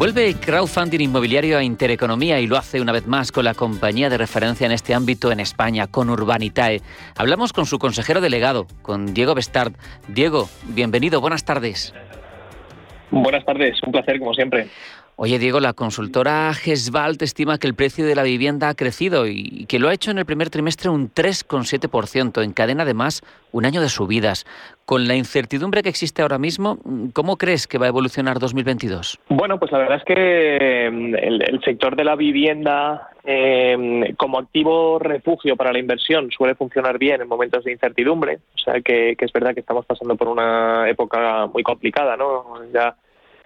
Vuelve el crowdfunding inmobiliario a Intereconomía y lo hace una vez más con la compañía de referencia en este ámbito en España, con Urbanitae. Hablamos con su consejero delegado, con Diego Bestard. Diego, bienvenido, buenas tardes. Buenas tardes, un placer como siempre. Oye, Diego, la consultora Gesvalt estima que el precio de la vivienda ha crecido y que lo ha hecho en el primer trimestre un 3,7%, encadena además un año de subidas. Con la incertidumbre que existe ahora mismo, ¿cómo crees que va a evolucionar 2022? Bueno, pues la verdad es que mm, el, sector de la vivienda em, como activo refugio para la inversión suele funcionar bien en momentos de incertidumbre. O sea que, que es verdad que estamos pasando por una época muy complicada, ¿no? Ya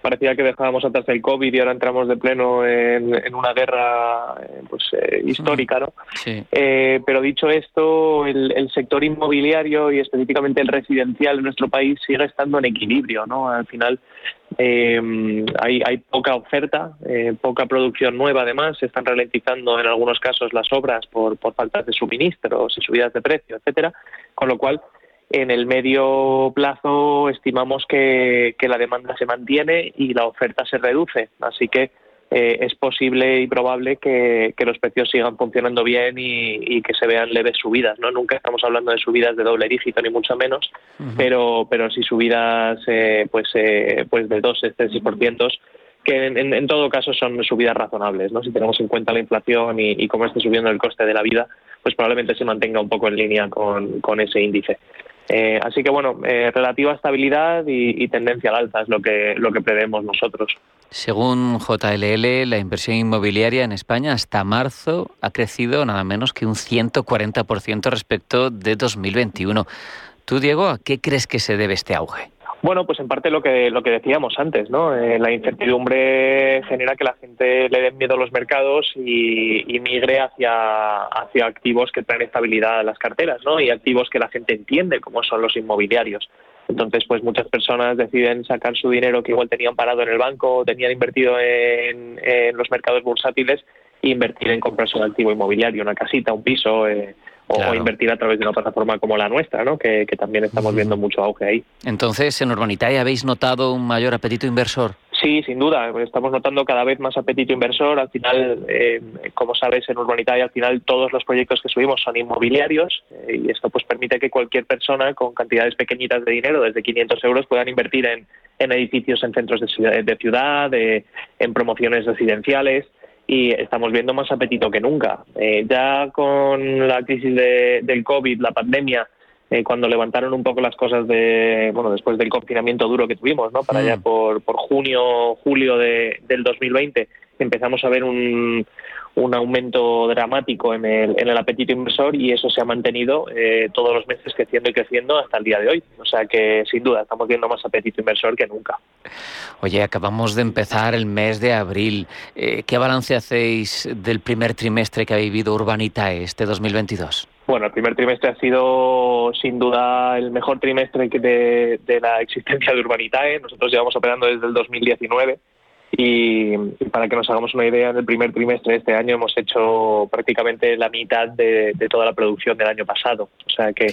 parecía que dejábamos atrás el COVID y ahora entramos de pleno en, una guerra eh, pues, eh, histórica, ¿no? Eh, pero dicho esto, el, sector inmobiliario y específicamente el residencial en nuestro país sigue estando en equilibrio, ¿no? Al final hay, hay, poca oferta, poca producción nueva además, se están ralentizando en algunos casos las obras por, por faltas de suministros y subidas de precio, etcétera, con lo cual en el medio plazo estimamos que, la demanda se mantiene y la oferta se reduce. Así que eh, es posible y probable que, los precios sigan funcionando bien y, que se vean leves subidas. ¿no? Nunca estamos hablando de subidas de doble dígito, ni mucho menos, pero, pero sí subidas eh, pues, eh, pues de 2, 3 y que en, todo caso son subidas razonables. ¿no? Si tenemos en cuenta la inflación y, cómo está subiendo el coste de la vida, pues probablemente se mantenga un poco en línea con, con ese índice. Eh, así que bueno, eh, relativa estabilidad y, tendencia al alza es lo que, lo que prevemos nosotros. Según JLL, la inversión inmobiliaria en España hasta marzo ha crecido nada menos que un 140% respecto de 2021. Tú, Diego, ¿a qué crees que se debe este auge? Bueno, pues en parte lo que lo que decíamos antes, ¿no? Eh, la incertidumbre genera que la gente le den miedo a los mercados y, migre hacia hacia activos que traen estabilidad a las carteras, ¿no? Y activos que la gente entiende, como son los inmobiliarios. Entonces, pues muchas personas deciden sacar su dinero que igual tenían parado en el banco o tenían invertido en, los mercados bursátiles e invertir en comprarse un activo inmobiliario, una casita, un piso. Eh, o invertir a través de una plataforma como la nuestra, ¿no? que, también estamos viendo mucho auge ahí. Entonces, ¿en Urbanitae habéis notado un mayor apetito inversor? Sí, sin duda. Estamos notando cada vez más apetito inversor. Al final, eh, como sabes, en Urbanitae al final todos los proyectos que subimos son inmobiliarios eh, y esto pues permite que cualquier persona con cantidades pequeñitas de dinero, desde 500 euros, puedan invertir en, edificios en centros de ciudad, de ciudad en promociones residenciales y estamos viendo más apetito que nunca. Eh, ya con la crisis de, del COVID, la pandemia, eh, cuando levantaron un poco las cosas de, bueno, después del confinamiento duro que tuvimos, ¿no? Para allá mm. por, por junio, julio de, del 2020, empezamos a ver un, un aumento dramático en el, en el apetito inversor y eso se ha mantenido eh, todos los meses creciendo y creciendo hasta el día de hoy. O sea que sin duda estamos viendo más apetito inversor que nunca. Oye, acabamos de empezar el mes de abril. Eh, ¿Qué balance hacéis del primer trimestre que ha vivido Urbanitae este 2022? Bueno, el primer trimestre ha sido sin duda el mejor trimestre de, de la existencia de Urbanitae. Nosotros llevamos operando desde el 2019 y, para que nos hagamos una idea, en el primer trimestre de este año hemos hecho prácticamente la mitad de, toda la producción del año pasado. O sea que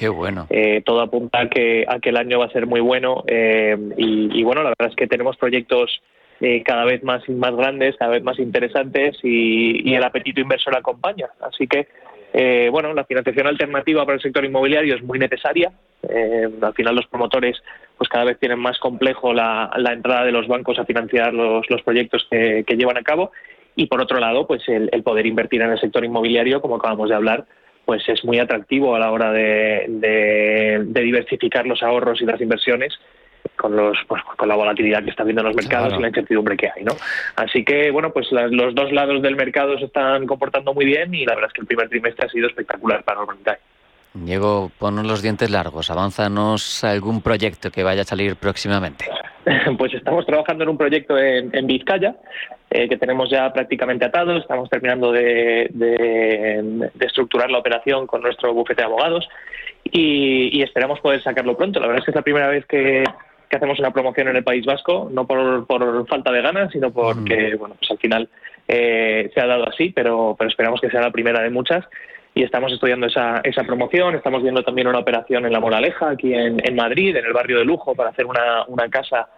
eh, todo apunta a que, a que el año va a ser muy bueno. Eh, y, bueno, la verdad es que tenemos proyectos eh, cada vez más, más grandes, cada vez más interesantes y, y el apetito inversor acompaña. Así que eh, bueno, la financiación alternativa para el sector inmobiliario es muy necesaria. Eh, al final los promotores pues cada vez tienen más complejo la, entrada de los bancos a financiar los, proyectos que, llevan a cabo y por otro lado pues el, poder invertir en el sector inmobiliario como acabamos de hablar pues es muy atractivo a la hora de diversificar los ahorros y las inversiones con los pues, con la volatilidad que está viendo en los mercados y la incertidumbre que hay, ¿no? Así que bueno, pues los dos lados del mercado se están comportando muy bien y la verdad es que el primer trimestre ha sido espectacular para Urbanitae. Diego, ponos los dientes largos, avánzanos algún proyecto que vaya a salir próximamente. Pues estamos trabajando en un proyecto en, Vizcaya, eh, que tenemos ya prácticamente atado, estamos terminando de, de, estructurar la operación con nuestro bufete de abogados y, y, esperamos poder sacarlo pronto. La verdad es que es la primera vez que, que hacemos una promoción en el País Vasco, no por, por falta de ganas, sino porque, bueno, pues al final eh, se ha dado así, pero, pero esperamos que sea la primera de muchas y estamos estudiando esa, esa promoción. Estamos viendo también una operación en La Moraleja, aquí en, en Madrid, en el barrio de Lujo, para hacer una, una casa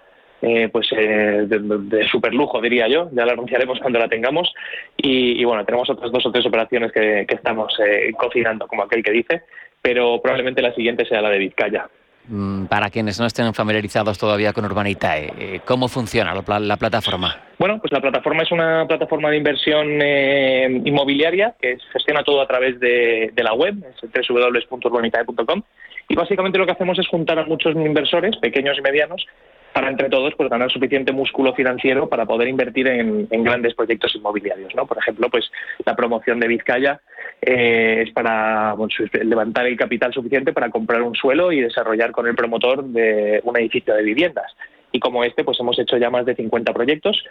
eh, pues eh, de, de, super lujo, diría yo. Ya la anunciaremos cuando la tengamos. Y, y bueno, tenemos otras dos o tres operaciones que, que estamos eh, cocinando, como aquel que dice, pero probablemente la siguiente sea la de Vizcaya. Mm, para quienes no estén familiarizados todavía con Urbanitae, eh, ¿cómo funciona la, la, plataforma? Bueno, pues la plataforma es una plataforma de inversión eh, inmobiliaria que gestiona todo a través de, de la web, es www.urbanitae.com, y básicamente lo que hacemos es juntar a muchos inversores, pequeños y medianos, para entre todos pues ganar suficiente músculo financiero para poder invertir en, grandes proyectos inmobiliarios no por ejemplo pues la promoción de Vizcaya eh, es para levantar el capital suficiente para comprar un suelo y desarrollar con el promotor de un edificio de viviendas. Y como este pues hemos hecho ya más de 50 proyectos.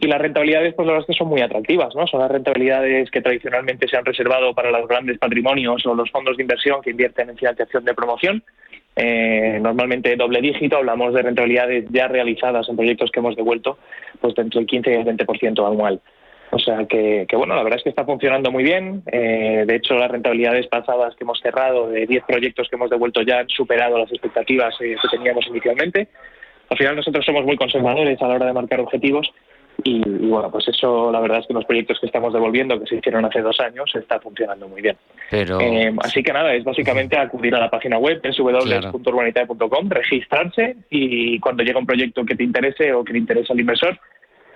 Y las rentabilidades pues la que son muy atractivas no son las rentabilidades que tradicionalmente se han reservado para los grandes patrimonios o los fondos de inversión que invierten en financiación de promoción eh, normalmente doble dígito, hablamos de rentabilidades ya realizadas en proyectos que hemos devuelto, pues entre el 15 y el 20% anual. O sea que, que, bueno, la verdad es que está funcionando muy bien. Eh, de hecho, las rentabilidades pasadas que hemos cerrado de 10 proyectos que hemos devuelto ya han superado las expectativas eh, que teníamos inicialmente. Al final nosotros somos muy conservadores a la hora de marcar objetivos y, y, bueno, pues eso la verdad es que los proyectos que estamos devolviendo, que se hicieron hace dos años, está funcionando muy bien. Pero... Eh, así que nada, es básicamente acudir a la página web www.urbanitae.com, claro. registrarse y cuando llega un proyecto que te interese o que le interesa al inversor,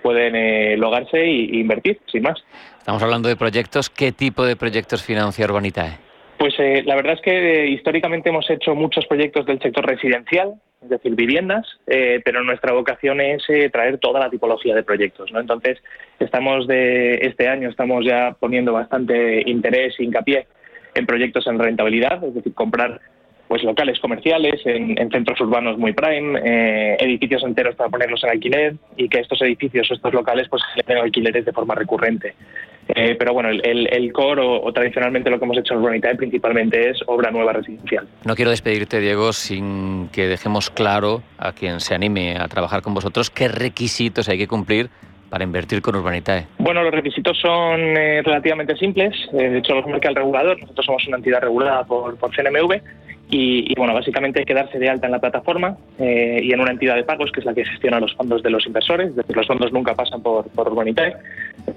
pueden eh, logarse e invertir, sin más. Estamos hablando de proyectos. ¿Qué tipo de proyectos financia Urbanitae? Pues eh, la verdad es que eh, históricamente hemos hecho muchos proyectos del sector residencial, es decir, viviendas, eh, pero nuestra vocación es eh, traer toda la tipología de proyectos. ¿no? Entonces, estamos de este año estamos ya poniendo bastante interés e hincapié en proyectos en rentabilidad, es decir, comprar pues locales comerciales en, en centros urbanos muy prime, eh, edificios enteros para ponerlos en alquiler y que estos edificios o estos locales pues generen alquileres de forma recurrente. Eh, pero bueno, el, el, el core o, o, tradicionalmente lo que hemos hecho en Urbanitae principalmente es obra nueva residencial. No quiero despedirte, Diego, sin que dejemos claro a quien se anime a trabajar con vosotros qué requisitos hay que cumplir para invertir con Urbanitae? Bueno, los requisitos son eh, relativamente simples. Eh, de hecho, los marca el regulador. Nosotros somos una entidad regulada por, por CNMV. Y, y, bueno, básicamente hay que darse de alta en la plataforma eh, y en una entidad de pagos que es la que gestiona los fondos de los inversores. Es decir, los fondos nunca pasan por, por Urbanitae,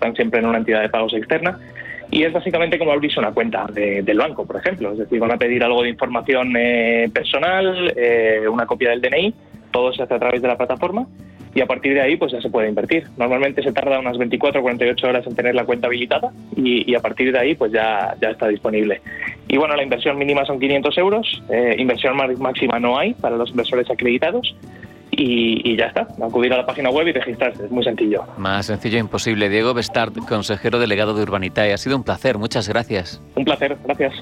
están siempre en una entidad de pagos externa. Y es básicamente como abrirse una cuenta de, del banco, por ejemplo. Es decir, van a pedir algo de información eh, personal, eh, una copia del DNI, todo se hace a través de la plataforma y a partir de ahí pues ya se puede invertir. Normalmente se tarda unas 24 o 48 horas en tener la cuenta habilitada y, y, a partir de ahí pues ya, ya está disponible. Y bueno, la inversión mínima son 500 euros, eh, inversión máxima no hay para los inversores acreditados y, y, ya está, acudir a la página web y registrarse, es muy sencillo. Más sencillo imposible. Diego Bestard, consejero delegado de Urbanitae, ha sido un placer, muchas gracias. Un placer, gracias.